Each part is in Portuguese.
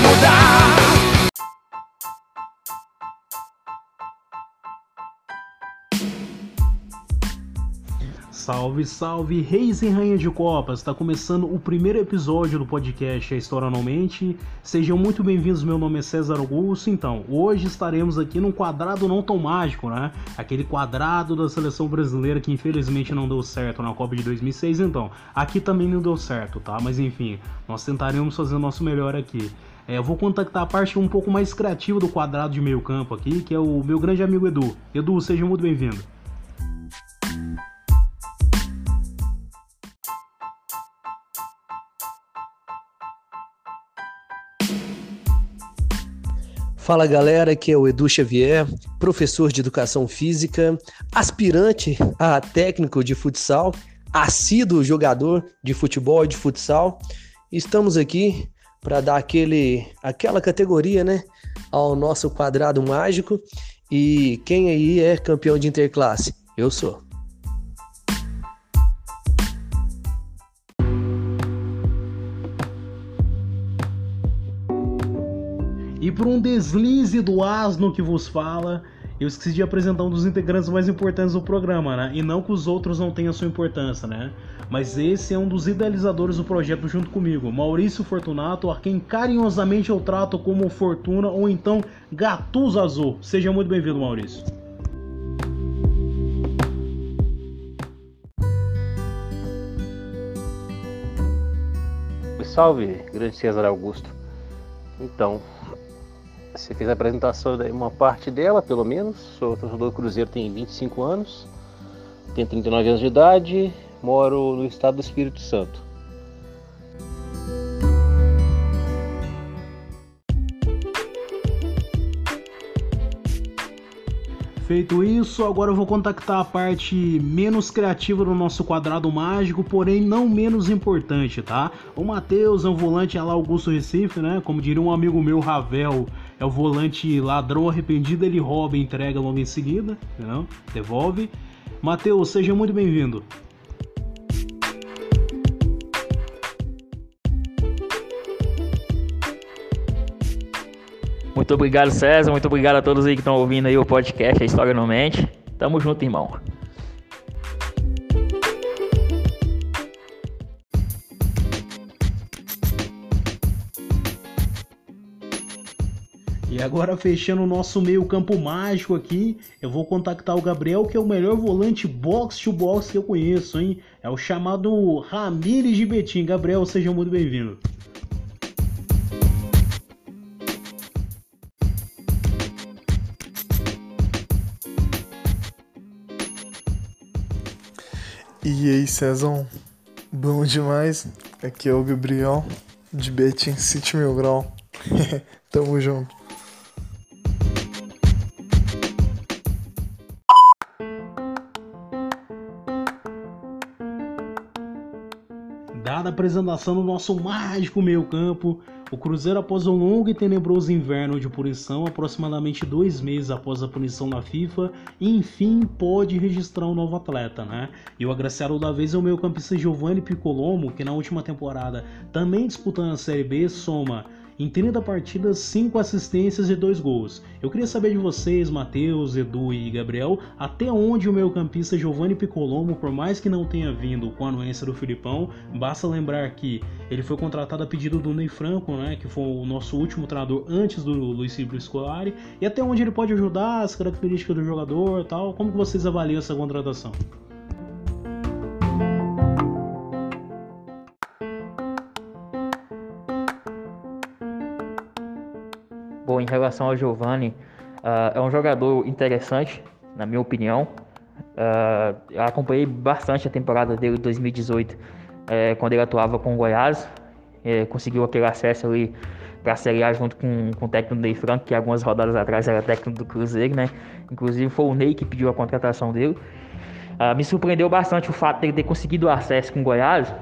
mudar. Salve, salve, reis e rainha de copas! Está começando o primeiro episódio do podcast A História Anualmente. Sejam muito bem-vindos, meu nome é César Augusto. Então, hoje estaremos aqui num quadrado não tão mágico, né? Aquele quadrado da seleção brasileira que infelizmente não deu certo na Copa de 2006. Então, aqui também não deu certo, tá? Mas enfim, nós tentaremos fazer o nosso melhor aqui. É, eu vou contactar a parte um pouco mais criativa do quadrado de meio campo aqui, que é o meu grande amigo Edu. Edu, seja muito bem-vindo. Fala galera, aqui é o Edu Xavier, professor de educação física, aspirante a técnico de futsal, assíduo jogador de futebol e de futsal. Estamos aqui para dar aquele, aquela categoria, né, ao nosso quadrado mágico. E quem aí é campeão de interclasse? Eu sou. E por um deslize do asno que vos fala, eu esqueci de apresentar um dos integrantes mais importantes do programa, né? E não que os outros não tenham sua importância, né? Mas esse é um dos idealizadores do projeto junto comigo, Maurício Fortunato, a quem carinhosamente eu trato como Fortuna ou então Gatuso Azul. Seja muito bem-vindo, Maurício. Salve, grande César Augusto. Então, você fez a apresentação de uma parte dela, pelo menos. Sou torcedor do Cruzeiro, tem 25 anos, tenho 39 anos de idade, moro no estado do Espírito Santo. Feito isso, agora eu vou contactar a parte menos criativa do nosso quadrado mágico, porém não menos importante, tá? O Matheus volante lá Augusto Recife, né? Como diria um amigo meu, Ravel, é o volante ladrão arrependido, ele rouba e entrega logo em seguida, não? devolve. Matheus, seja muito bem-vindo. Muito obrigado, César. Muito obrigado a todos aí que estão ouvindo aí o podcast A História no Mente. Tamo junto, irmão. E agora fechando o nosso meio campo mágico aqui, eu vou contactar o Gabriel, que é o melhor volante box to box que eu conheço, hein? É o chamado Ramires de Betim. Gabriel, seja muito bem-vindo. E aí, Cezão? Bom demais? Aqui é o Gabriel, de Betim City Mil Grau. Tamo junto. Dada a apresentação do nosso mágico meio campo, o Cruzeiro após um longo e tenebroso inverno de punição, aproximadamente dois meses após a punição da FIFA, enfim pode registrar um novo atleta, né? E o agraciado da vez é o meio campista Giovanni Piccolomo, que na última temporada, também disputando a Série B, soma em 30 partidas, 5 assistências e 2 gols. Eu queria saber de vocês, Matheus, Edu e Gabriel, até onde o meio campista Giovanni Piccolomo, por mais que não tenha vindo com a anuência do Filipão, basta lembrar que ele foi contratado a pedido do Ney Franco, né, que foi o nosso último treinador antes do Luiz Silvio Scolari, e até onde ele pode ajudar, as características do jogador tal, como que vocês avaliam essa contratação? Relação ao Giovanni, uh, é um jogador interessante, na minha opinião. Uh, eu acompanhei bastante a temporada dele de 2018, eh, quando ele atuava com o Goiás. Eh, conseguiu aquele acesso ali para a Série A junto com, com o técnico Ney Franco, que algumas rodadas atrás era técnico do Cruzeiro, né? Inclusive foi o Ney que pediu a contratação dele. Uh, me surpreendeu bastante o fato de ele ter conseguido acesso com o Goiás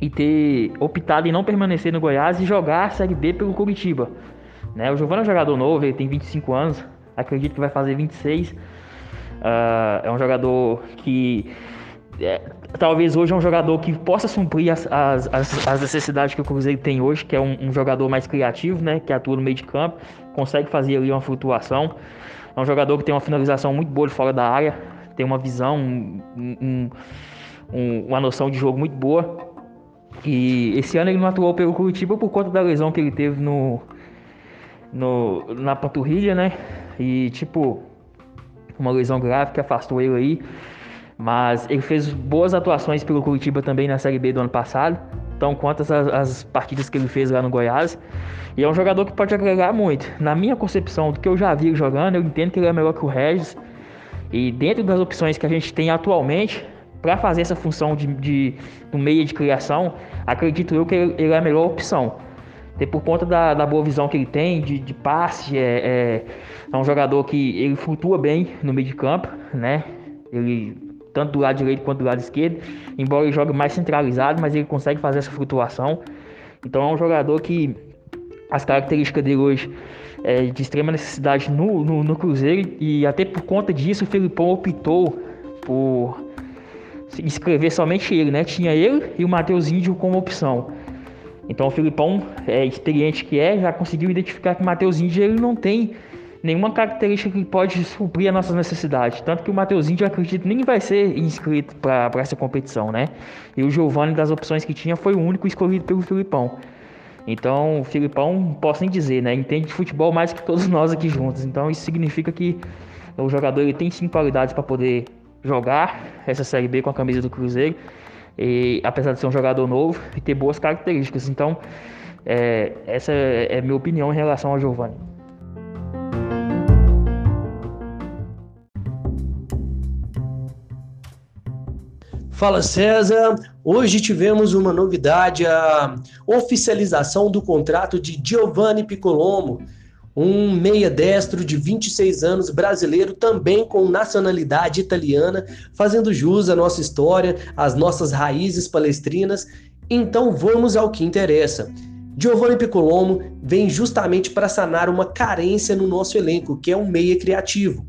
e ter optado em não permanecer no Goiás e jogar a Série B pelo Curitiba. Né? O Giovanni é um jogador novo, ele tem 25 anos, acredito que vai fazer 26. Uh, é um jogador que é, talvez hoje é um jogador que possa suprir as, as, as, necessidades que o Cruzeiro tem hoje, que é um, um, jogador mais criativo, né? Que atua no meio de campo, consegue fazer ali uma flutuação. É um jogador que tem uma finalização muito boa de fora da área, tem uma visão, um, um, uma noção de jogo muito boa. E esse ano ele não atuou pelo Curitiba por conta da lesão que ele teve no, no, na panturrilha, né? E tipo, uma lesão grave que afastou ele aí. Mas ele fez boas atuações pelo Curitiba também na Série B do ano passado. Então, quantas as, as partidas que ele fez lá no Goiás. E é um jogador que pode agregar muito. Na minha concepção, do que eu já vi jogando, eu entendo que ele é melhor que o Regis. E dentro das opções que a gente tem atualmente, para fazer essa função de, de, meio de criação, acredito eu que ele é a melhor opção. Até por conta da, da, boa visão que ele tem, de, de passe, é, é, é, um jogador que ele flutua bem no meio de campo, né? Ele, tanto do lado direito quanto do lado esquerdo, embora ele jogue mais centralizado, mas ele consegue fazer essa flutuação. Então é um jogador que as características dele hoje é de extrema necessidade no, no, no Cruzeiro e até por conta disso o Felipão optou por escrever somente ele, né? Tinha ele e o Matheus Índio como opção. Então o Filipão, é, experiente que é, já conseguiu identificar que o Matheus Índio ele não tem nenhuma característica que pode suprir as nossas necessidades. Tanto que o Matheus Índio, eu acredito, nem vai ser inscrito para essa competição, né? E o Giovanni, das opções que tinha, foi o único escolhido pelo Filipão. Então, o Filipão, posso nem dizer, né? Entende de futebol mais que todos nós aqui juntos. Então, isso significa que o jogador ele tem sim qualidades para poder jogar essa Série B com a camisa do Cruzeiro, e, apesar de ser um jogador novo e ter boas características. Então, é, essa é a minha opinião em relação ao Giovanni. Fala César, hoje tivemos uma novidade, a oficialização do contrato de Giovanni Piccolomo, um meia destro de 26 anos, brasileiro, também com nacionalidade italiana, fazendo jus à nossa história, às nossas raízes palestrinas. Então vamos ao que interessa. Giovanni Piccolomo vem justamente para sanar uma carência no nosso elenco, que é um meia criativo.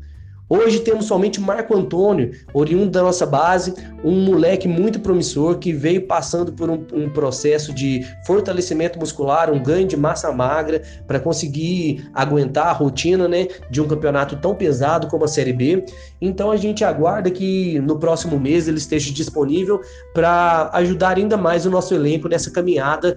Hoje temos somente Marco Antônio, oriundo da nossa base, um moleque muito promissor que veio passando por um, um processo de fortalecimento muscular, um ganho de massa magra para conseguir aguentar a rotina né, de um campeonato tão pesado como a Série B. Então a gente aguarda que no próximo mês ele esteja disponível para ajudar ainda mais o nosso elenco nessa caminhada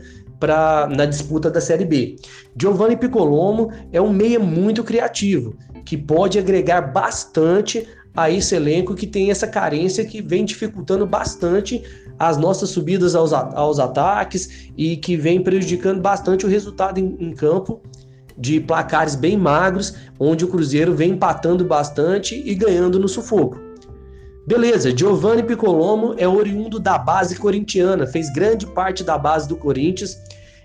na disputa da Série B. Giovanni Piccolomo é um meia muito criativo que pode agregar bastante a esse elenco que tem essa carência que vem dificultando bastante as nossas subidas aos, aos ataques e que vem prejudicando bastante o resultado em, em campo de placares bem magros, onde o Cruzeiro vem empatando bastante e ganhando no sufoco. Beleza, Giovanni Piccolomo é oriundo da base corintiana, fez grande parte da base do Corinthians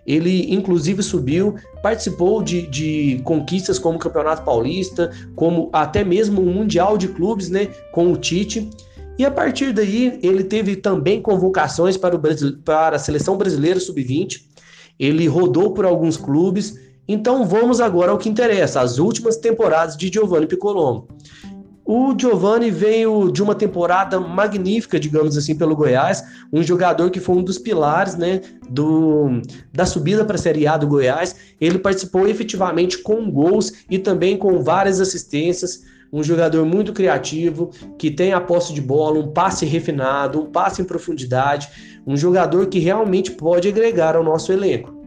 ele, inclusive, subiu, participou de, de conquistas como o Campeonato Paulista, como até mesmo o Mundial de Clubes, né, com o Tite. E a partir daí, ele teve também convocações para, o para a Seleção Brasileira Sub-20. Ele rodou por alguns clubes. Então vamos agora ao que interessa, as últimas temporadas de Giovanni Piccolomo. O Giovani veio de uma temporada magnífica, digamos assim, pelo Goiás, um jogador que foi um dos pilares, né, do, da subida para a Série A do Goiás. Ele participou efetivamente com gols e também com várias assistências. Um jogador muito criativo, que tem a posse de bola, um passe refinado, um passe em profundidade, um jogador que realmente pode agregar ao nosso elenco.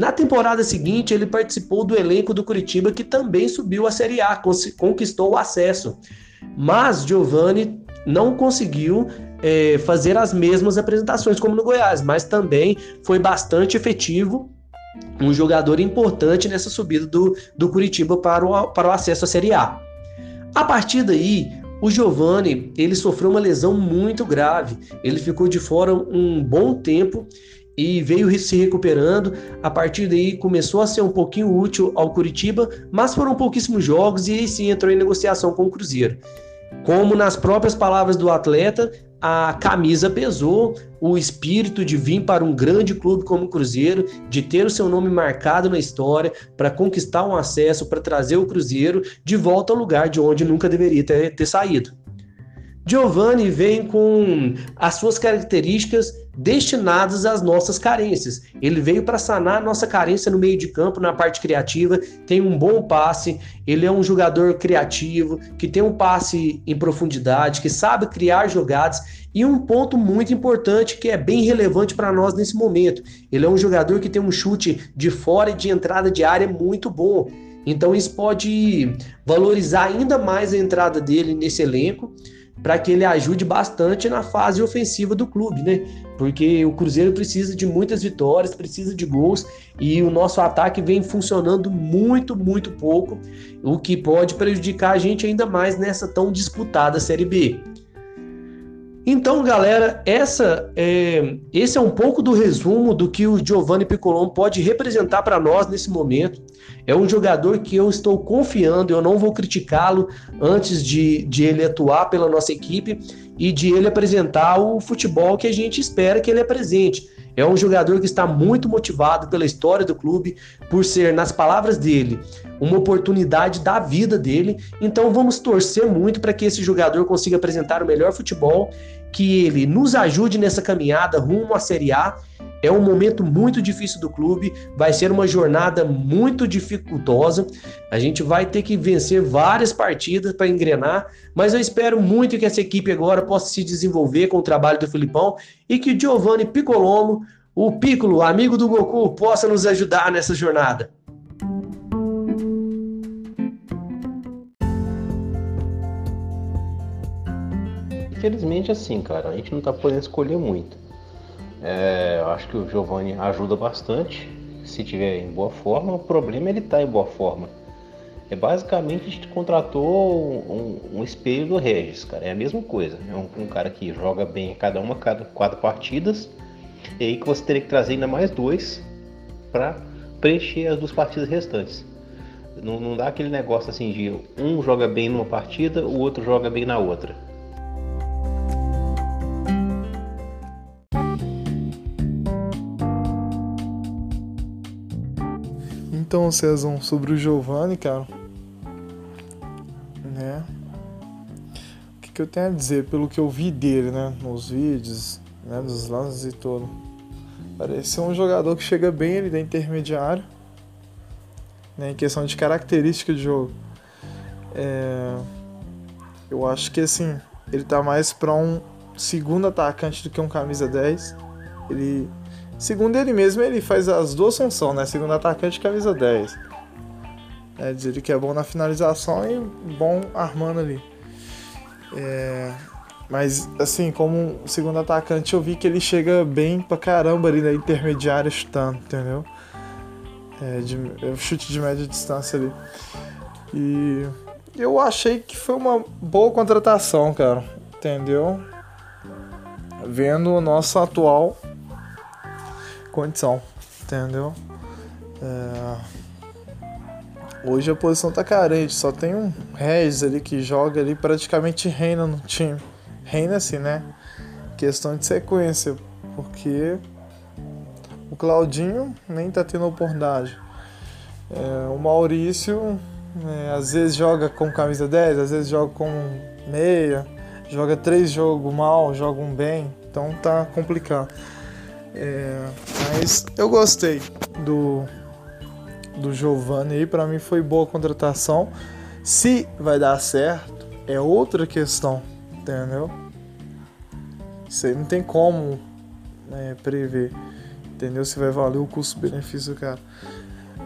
Na temporada seguinte, ele participou do elenco do Curitiba, que também subiu a Série A, conquistou o acesso. Mas Giovani não conseguiu é, fazer as mesmas apresentações como no Goiás, mas também foi bastante efetivo, um jogador importante nessa subida do, do Curitiba para o, para o acesso à Série A. A partir daí, o Giovani ele sofreu uma lesão muito grave. Ele ficou de fora um bom tempo e veio se recuperando. A partir daí começou a ser um pouquinho útil ao Curitiba, mas foram pouquíssimos jogos e aí sim entrou em negociação com o Cruzeiro. Como nas próprias palavras do atleta, a camisa pesou, o espírito de vir para um grande clube como o Cruzeiro, de ter o seu nome marcado na história, para conquistar um acesso, para trazer o Cruzeiro de volta ao lugar de onde nunca deveria ter, ter saído. Giovanni vem com as suas características destinadas às nossas carências. Ele veio para sanar a nossa carência no meio de campo, na parte criativa, tem um bom passe, ele é um jogador criativo, que tem um passe em profundidade, que sabe criar jogadas e um ponto muito importante que é bem relevante para nós nesse momento. Ele é um jogador que tem um chute de fora e de entrada de área muito bom. Então isso pode valorizar ainda mais a entrada dele nesse elenco para que ele ajude bastante na fase ofensiva do clube, né? Porque o Cruzeiro precisa de muitas vitórias, precisa de gols e o nosso ataque vem funcionando muito, muito pouco, o que pode prejudicar a gente ainda mais nessa tão disputada Série B. Então, galera, essa é, esse é um pouco do resumo do que o Giovanni Piccolon pode representar para nós nesse momento. É um jogador que eu estou confiando, eu não vou criticá-lo antes de, de ele atuar pela nossa equipe e de ele apresentar o futebol que a gente espera que ele apresente. É um jogador que está muito motivado pela história do clube, por ser, nas palavras dele, uma oportunidade da vida dele. Então vamos torcer muito para que esse jogador consiga apresentar o melhor futebol, que ele nos ajude nessa caminhada rumo à Série A é um momento muito difícil do clube, vai ser uma jornada muito dificultosa. A gente vai ter que vencer várias partidas para engrenar, mas eu espero muito que essa equipe agora possa se desenvolver com o trabalho do Filipão e que Giovanni Piccolomo, o Piccolo, amigo do Goku, possa nos ajudar nessa jornada. Infelizmente, assim, cara, a gente não tá podendo escolher muito. É, acho que o Giovanni ajuda bastante se tiver em boa forma. O problema é ele tá em boa forma. É basicamente a gente contratou um, um, espelho do Regis, cara. É a mesma coisa. É um, um, cara que joga bem cada uma, cada quatro partidas. E aí que você teria que trazer ainda mais dois para preencher as duas partidas restantes. Não, não dá aquele negócio assim de um joga bem numa partida, o outro joga bem na outra. Então, Cezão, sobre o Giovanni, cara. Né? O que, que eu tenho a dizer pelo que eu vi dele, né? Nos vídeos, né? Dos lances e. Parece ser um jogador que chega bem ali da intermediário. Né? Em questão de característica de jogo. É... Eu acho que assim, ele tá mais para um segundo atacante do que um camisa 10. Ele Segundo ele mesmo, ele faz as duas funções, né? Segundo atacante, camisa 10. É, diz ele que é bom na finalização e bom armando ali. É, mas, assim, como segundo atacante, eu vi que ele chega bem pra caramba ali na intermediária chutando, entendeu? É, de, é chute de média distância ali. E eu achei que foi uma boa contratação, cara. Entendeu? Vendo o nosso atual condição, entendeu? É... Hoje a posição tá carente, só tem um Regis ali que joga ali, praticamente reina no time. Reina assim, né? Questão de sequência, porque o Claudinho nem tá tendo oportunidade. É, o Maurício é, às vezes joga com camisa 10, às vezes joga com meia, joga três jogos mal, joga um bem, então tá complicado. É, mas eu gostei do, do Giovanni aí, para mim foi boa contratação. Se vai dar certo, é outra questão, entendeu? Isso aí não tem como né, prever, entendeu? Se vai valer o custo-benefício, cara.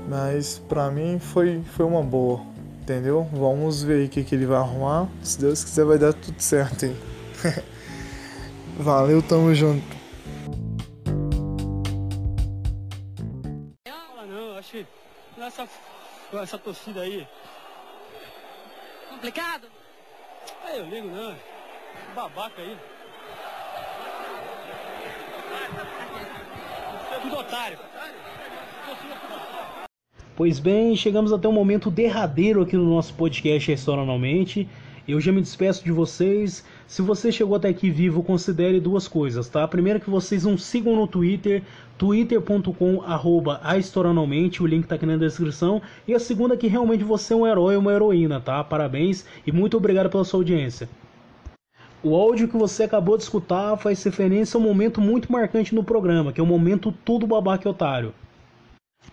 Mas para mim foi, foi uma boa, entendeu? Vamos ver aí o que, que ele vai arrumar. Se Deus quiser, vai dar tudo certo hein? Valeu, tamo junto. Essa, com essa torcida aí. Complicado? É, eu ligo não. Babaca aí. É tudo otário. Pois bem, chegamos até o momento derradeiro aqui no nosso podcast Restauralmente. Eu já me despeço de vocês. Se você chegou até aqui vivo, considere duas coisas, tá? É que vocês não sigam no Twitter, twitter.com arroba o link tá aqui na descrição. E a segunda que realmente você é um herói ou uma heroína, tá? Parabéns e muito obrigado pela sua audiência. O áudio que você acabou de escutar faz referência a um momento muito marcante no programa, que é o momento Tudo Babaca Otário.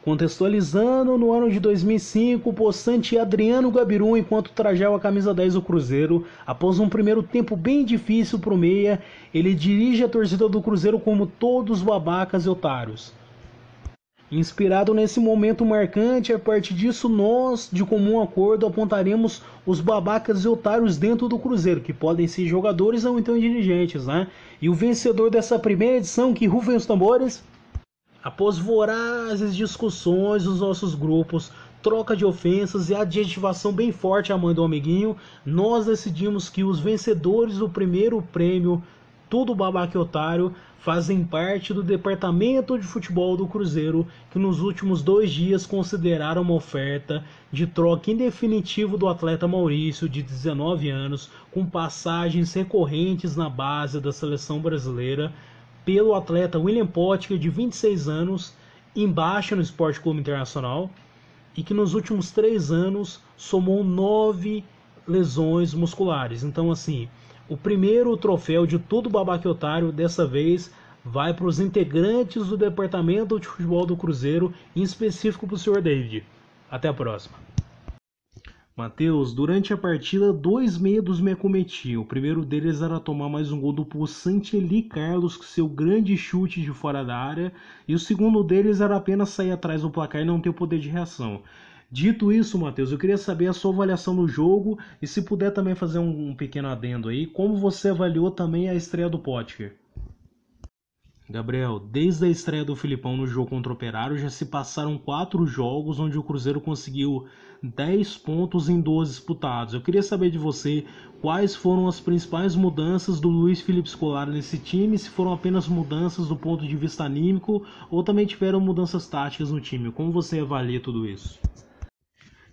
Contextualizando, no ano de 2005, o possante Adriano Gabiru, enquanto trajava a camisa 10 do Cruzeiro, após um primeiro tempo bem difícil para o meia, ele dirige a torcida do Cruzeiro como todos babacas e otários. Inspirado nesse momento marcante, a partir disso nós, de comum acordo, apontaremos os babacas e otários dentro do Cruzeiro, que podem ser jogadores ou então dirigentes, né? E o vencedor dessa primeira edição, que rufem os tambores, após vorazes discussões nos nossos grupos, troca de ofensas e adjetivação bem forte à mãe do amiguinho, nós decidimos que os vencedores do primeiro prêmio Tudo Babaca e Otário fazem parte do departamento de futebol do Cruzeiro, que nos últimos dois dias consideraram uma oferta de troca em definitivo do atleta Maurício, de 19 anos, com passagens recorrentes na base da seleção brasileira, pelo atleta William Potker, de 26 anos, embaixo no Esporte Clube Internacional, e que nos últimos três anos somou nove lesões musculares. Então, assim, o primeiro troféu de todo babaque otário dessa vez vai para os integrantes do departamento de futebol do Cruzeiro, em específico para o Sr. David. Até a próxima. Matheus, durante a partida, dois medos me acometiam. O primeiro deles era tomar mais um gol do possante Eli Carlos com seu grande chute de fora da área, e o segundo deles era apenas sair atrás do placar e não ter poder de reação. Dito isso, Matheus, eu queria saber a sua avaliação do jogo e se puder também fazer um, um pequeno adendo aí, como você avaliou também a estreia do Potker? Gabriel, desde a estreia do Filipão no jogo contra o Operário, já se passaram quatro jogos onde o Cruzeiro conseguiu 10 pontos em 12 disputados. Eu queria saber de você quais foram as principais mudanças do Luiz Felipe Scolari nesse time, se foram apenas mudanças do ponto de vista anímico ou também tiveram mudanças táticas no time. Como você avalia tudo isso?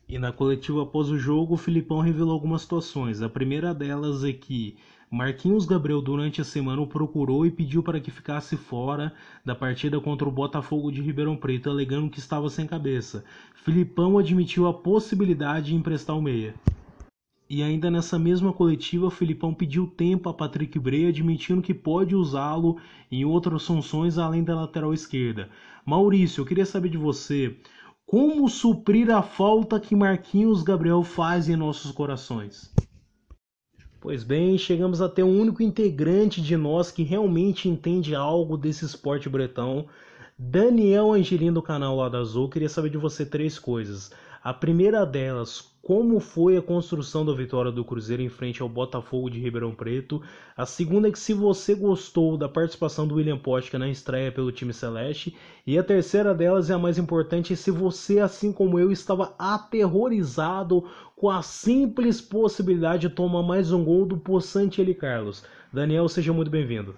E na coletiva após o jogo, o Filipão revelou algumas situações. A primeira delas é que Marquinhos Gabriel durante a semana o procurou e pediu para que ficasse fora da partida contra o Botafogo de Ribeirão Preto, alegando que estava sem cabeça. Filipão admitiu a possibilidade de emprestar o meia. E ainda nessa mesma coletiva, Filipão pediu tempo a Patrick Bray, admitindo que pode usá-lo em outras funções além da lateral esquerda. Maurício, eu queria saber de você, como suprir a falta que Marquinhos Gabriel faz em nossos corações? Pois bem, chegamos até o único integrante de nós que realmente entende algo desse esporte bretão. Daniel Angelino do canal Lado Azul, queria saber de você três coisas. A primeira delas, como foi a construção da vitória do Cruzeiro em frente ao Botafogo de Ribeirão Preto. A segunda é que se você gostou da participação do William Potker na estreia pelo time celeste. E a terceira delas é a mais importante, se você, assim como eu, estava aterrorizado com a simples possibilidade de tomar mais um gol do possante Eli Carlos. Daniel, seja muito bem-vindo.